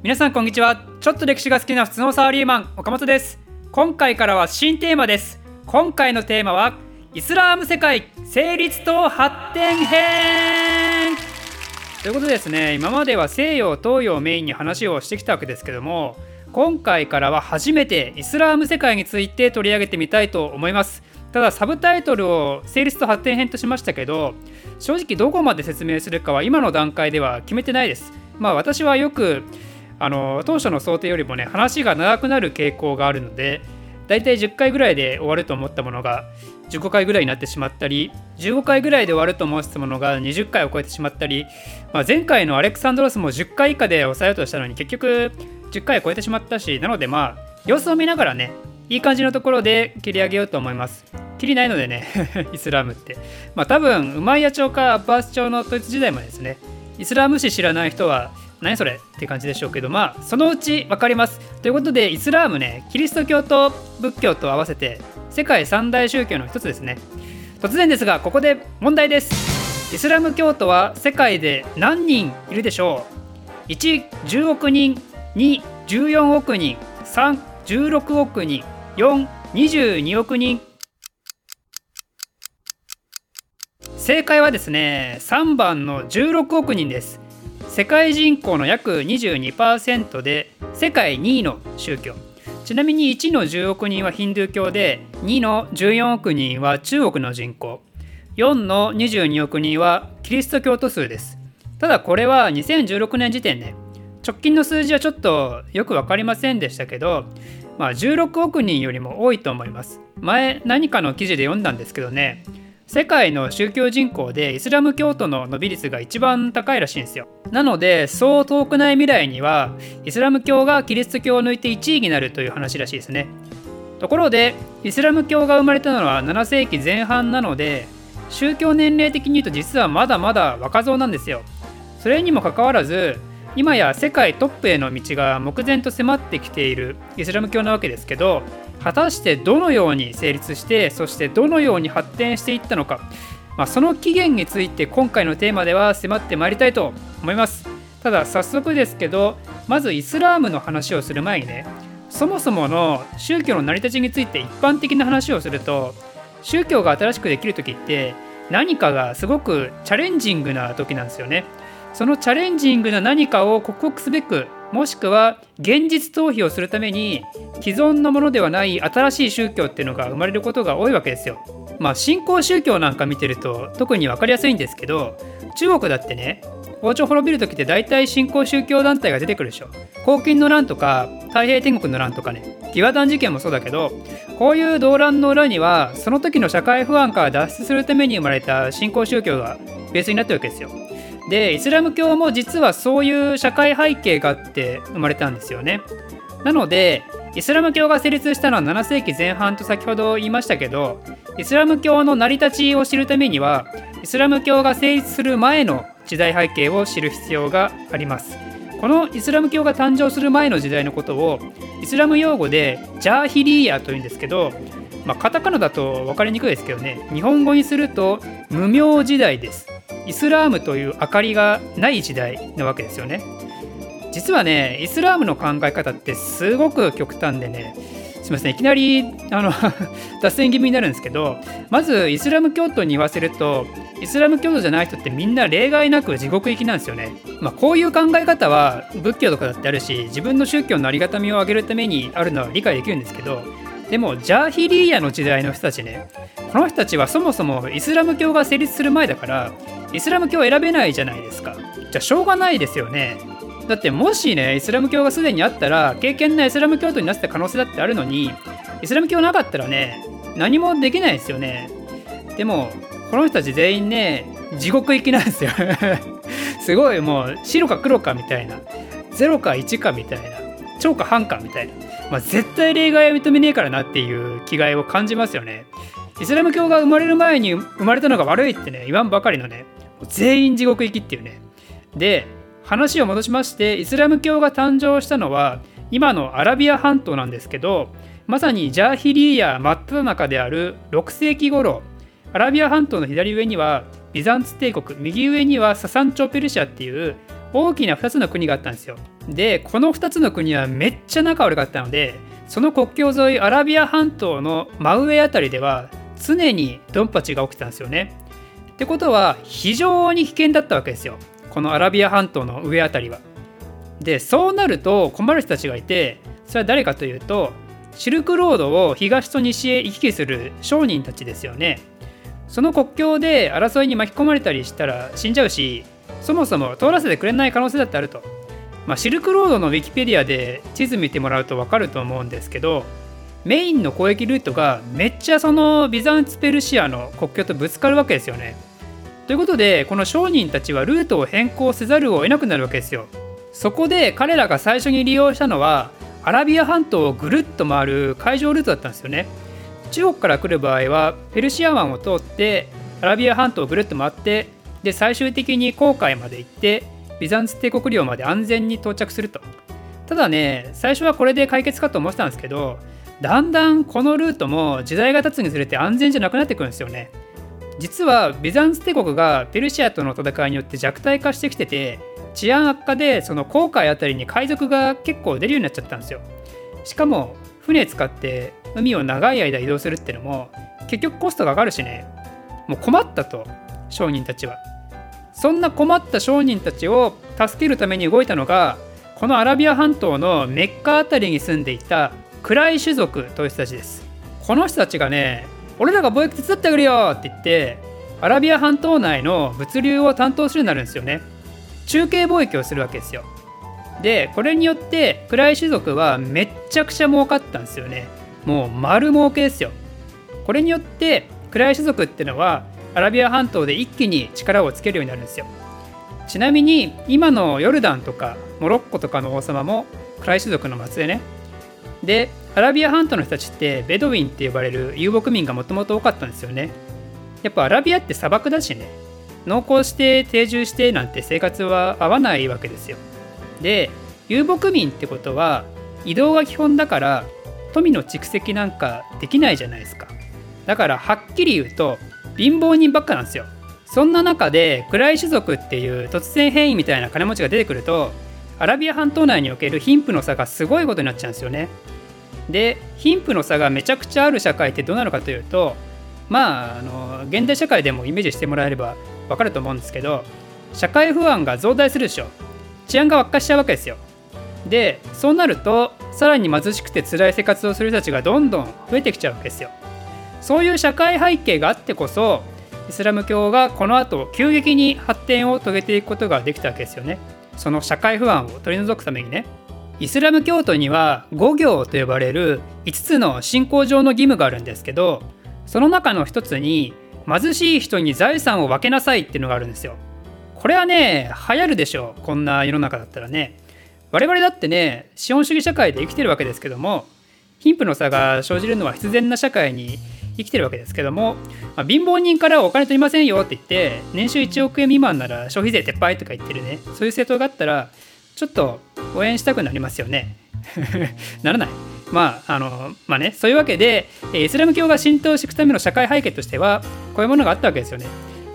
皆さんこんにちは。ちょっと歴史が好きな普通のサラリーマン岡本です。今回からは新テーマです。今回のテーマはイスラーム世界成立と発展編。ということですね今までは西洋東洋をメインに話をしてきたわけですけども今回からは初めてイスラーム世界について取り上げてみたいと思います。ただサブタイトルを成立と発展編としましたけど正直どこまで説明するかは今の段階では決めてないです。まあ私はよくあの当初の想定よりもね話が長くなる傾向があるのでだいたい10回ぐらいで終わると思ったものが15回ぐらいになってしまったり15回ぐらいで終わると思ったものが20回を超えてしまったり、まあ、前回のアレクサンドロスも10回以下で抑えようとしたのに結局10回を超えてしまったしなのでまあ様子を見ながらねいい感じのところで切り上げようと思います。切りないのでね イスラムって。まあ多分ウマイヤ朝かアッバース朝の統一時代もですねイスラム史知らない人は何それって感じでしょうけどまあそのうち分かります。ということでイスラームねキリスト教と仏教と合わせて世界三大宗教の一つですね。突然ですがここで問題です。イスラム教徒は世界で何人いるでしょう？110億人214億人316億人422億人。正解はですね3番の16億人です。世界人口の約22%で世界2位の宗教。ちなみに1の10億人はヒンドゥー教で2の14億人は中国の人口。4の22億人はキリスト教徒数です。ただこれは2016年時点で、直近の数字はちょっとよく分かりませんでしたけど、まあ、16億人よりも多いと思います。前何かの記事で読んだんですけどね。世界の宗教人口でイスラム教徒の伸び率が一番高いらしいんですよ。なのでそう遠くない未来にはイスラム教がキリスト教を抜いて1位になるという話らしいですね。ところでイスラム教が生まれたのは7世紀前半なので宗教年齢的に言うと実はまだまだ若造なんですよ。それにもかかわらず今や世界トップへの道が目前と迫ってきているイスラム教なわけですけど果たしてどのように成立してそしてどのように発展していったのか、まあ、その起源について今回のテーマでは迫ってまいりたいと思います。ただ早速ですけどまずイスラームの話をする前にねそもそもの宗教の成り立ちについて一般的な話をすると宗教が新しくできる時って何かがすごくチャレンジングな時なんですよね。そのチャレンジングな何かを克服すべくもしくは現実逃避をするために既存のものではない新しい宗教っていうのが生まれることが多いわけですよ。まあ新興宗教なんか見てると特に分かりやすいんですけど中国だってね王朝滅びる時って大体新興宗教団体が出てくるでしょ。黄金の乱とか太平天国の乱とかね義和団事件もそうだけどこういう動乱の裏にはその時の社会不安から脱出するために生まれた新興宗教がベースになってるわけですよ。でイスラム教も実はそういう社会背景があって生まれたんですよね。なのでイスラム教が成立したのは7世紀前半と先ほど言いましたけどイスラム教の成り立ちを知るためにはイスラム教が成立する前の時代背景を知る必要があります。このイスラム教が誕生する前の時代のことをイスラム用語でジャーヒリーヤというんですけど、まあ、カタカナだと分かりにくいですけどね日本語にすると無名時代ですイスラームという明かりがない時代なわけですよね実はねイスラームの考え方ってすごく極端でねすみませんいきなりあの 脱線気味になるんですけどまずイスラム教徒に言わせるとイスラム教徒じゃない人ってみんな例外なく地獄行きなんですよね。まあ、こういう考え方は仏教とかだってあるし自分の宗教のありがたみを上げるためにあるのは理解できるんですけどでもジャーヒリーヤの時代の人たちねこの人たちはそもそもイスラム教が成立する前だからイスラム教を選べないじゃないですか。じゃあしょうがないですよね。だってもしね、イスラム教がすでにあったら、敬虔なイスラム教徒になってた可能性だってあるのに、イスラム教なかったらね、何もできないですよね。でも、この人たち全員ね、地獄行きなんですよ。すごいもう、白か黒かみたいな。0か1かみたいな。超か半かみたいな。まあ、絶対例外は認めねえからなっていう気概を感じますよね。イスラム教が生まれる前に生まれたのが悪いってね言わんばかりのね全員地獄行きっていうねで話を戻しましてイスラム教が誕生したのは今のアラビア半島なんですけどまさにジャーヒリーヤ真っ只中である6世紀頃アラビア半島の左上にはビザンツ帝国右上にはササンチョ・ペルシアっていう大きな2つの国があったんですよでこの2つの国はめっちゃ仲悪かったのでその国境沿いアラビア半島の真上あたりでは常にドンパチが起きてたんですよね。ってことは非常に危険だったわけですよこのアラビア半島の上あたりは。でそうなると困る人たちがいてそれは誰かというとシルクロードを東と西へ行き来する商人たちですよね。その国境で争いに巻き込まれたりしたら死んじゃうしそもそも通らせてくれない可能性だってあると。まあ、シルクロードのウィキペディアで地図見てもらうと分かると思うんですけどメインの交易ルートがめっちゃそのビザンツ・ペルシアの国境とぶつかるわけですよね。ということでこの商人たちはルートを変更せざるを得なくなるわけですよ。そこで彼らが最初に利用したのはアラビア半島をぐるっと回る海上ルートだったんですよね。中国から来る場合はペルシア湾を通ってアラビア半島をぐるっと回ってで最終的に航海まで行ってビザンツ帝国領まで安全に到着すると。ただね最初はこれで解決かと思ってたんですけどだんだんこのルートも時代が経つにつれて安全じゃなくなってくるんですよね。実はビザンツ帝国がペルシアとの戦いによって弱体化してきてて治安悪化でその航海あたりに海賊が結構出るようになっちゃったんですよ。しかも船使って海を長い間移動するっていうのも結局コストが上がるしねもう困ったと商人たちは。そんな困った商人たちを助けるために動いたのがこのアラビア半島のメッカあたりに住んでいたクライ種族という人たちです。この人たちがね俺らが貿易手伝ってあげるよって言ってアラビア半島内の物流を担当するようになるんですよね。中継貿易をするわけですよ。でこれによってクライ種族はめっちゃくちゃ儲かったんですよね。もう丸儲けですよ。これによってクライ種族ってのはアラビア半島で一気に力をつけるようになるんですよ。ちなみに今のヨルダンとかモロッコとかの王様もクライ種族の末裔ね。でアラビア半島の人たちってベドウィンって呼ばれる遊牧民がもともと多かったんですよね。やっぱアラビアって砂漠だしね。農耕して定住してなんて生活は合わないわけですよ。で遊牧民ってことは移動が基本だから富の蓄積なんかできないじゃないですか。だからはっきり言うと貧乏人ばっかなんですよ。そんな中で暗い種族っていう突然変異みたいな金持ちが出てくるとアラビア半島内における貧富の差がすごいことになっちゃうんですよね。で貧富の差がめちゃくちゃある社会ってどうなのかというとまああの現代社会でもイメージしてもらえれば分かると思うんですけど社会不安が増大するでしょ。治安が悪化しちゃうわけですよ。でそうなるとさらに貧しくて辛い生活をする人たちがどんどん増えてきちゃうわけですよ。そういう社会背景があってこそイスラム教がこの後急激に発展を遂げていくことができたわけですよね。その社会不安を取り除くためにね。イスラム教徒には5行と呼ばれる5つの信仰上の義務があるんですけどその中の一つに貧しい人に財産を分けなさいっていうのがあるんですよ。これはね流行るでしょうこんな世の中だったらね。我々だってね資本主義社会で生きてるわけですけども貧富の差が生じるのは必然な社会に生きてるわけですけども、まあ、貧乏人からお金取りませんよって言って年収1億円未満なら消費税撤廃とか言ってるねそういう政党があったらちょっと応援したくなりますよね。ならない。まあ、あの、まあね、そういうわけで、イスラム教が浸透していくための社会背景としては、こういうものがあったわけですよね。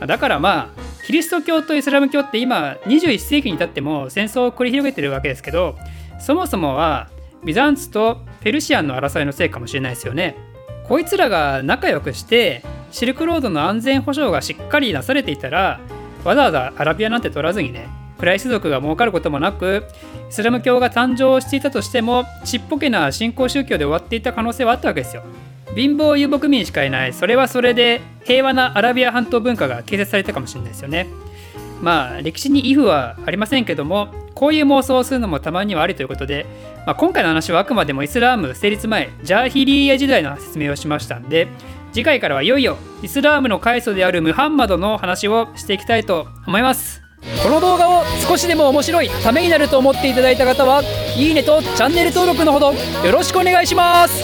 だからまあ、キリスト教とイスラム教って今、21世紀に至っても戦争を繰り広げてるわけですけど、そもそもはビザンツとペルシアンの争いのせいかもしれないですよね。こいつらが仲良くして、シルクロードの安全保障がしっかりなされていたら、わざわざアラビアなんて取らずにね、クライ種族が儲かることもなくイスラム教が誕生していたとしてもちっぽけな新興宗教で終わっていた可能性はあったわけですよ。貧乏遊牧民しかいない。それはそれで平和なアラビア半島文化が形成されたかもしれないですよね。まあ歴史にイフはありませんけどもこういう妄想をするのもたまにはありということで、まあ、今回の話はあくまでもイスラーム成立前ジャーヒリーヤ時代の説明をしましたんで次回からはいよいよイスラームの開祖であるムハンマドの話をしていきたいと思います。この動画を少しでも面白いためになると思っていただいた方はいいねとチャンネル登録のほどよろしくお願いします。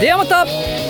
ではまた。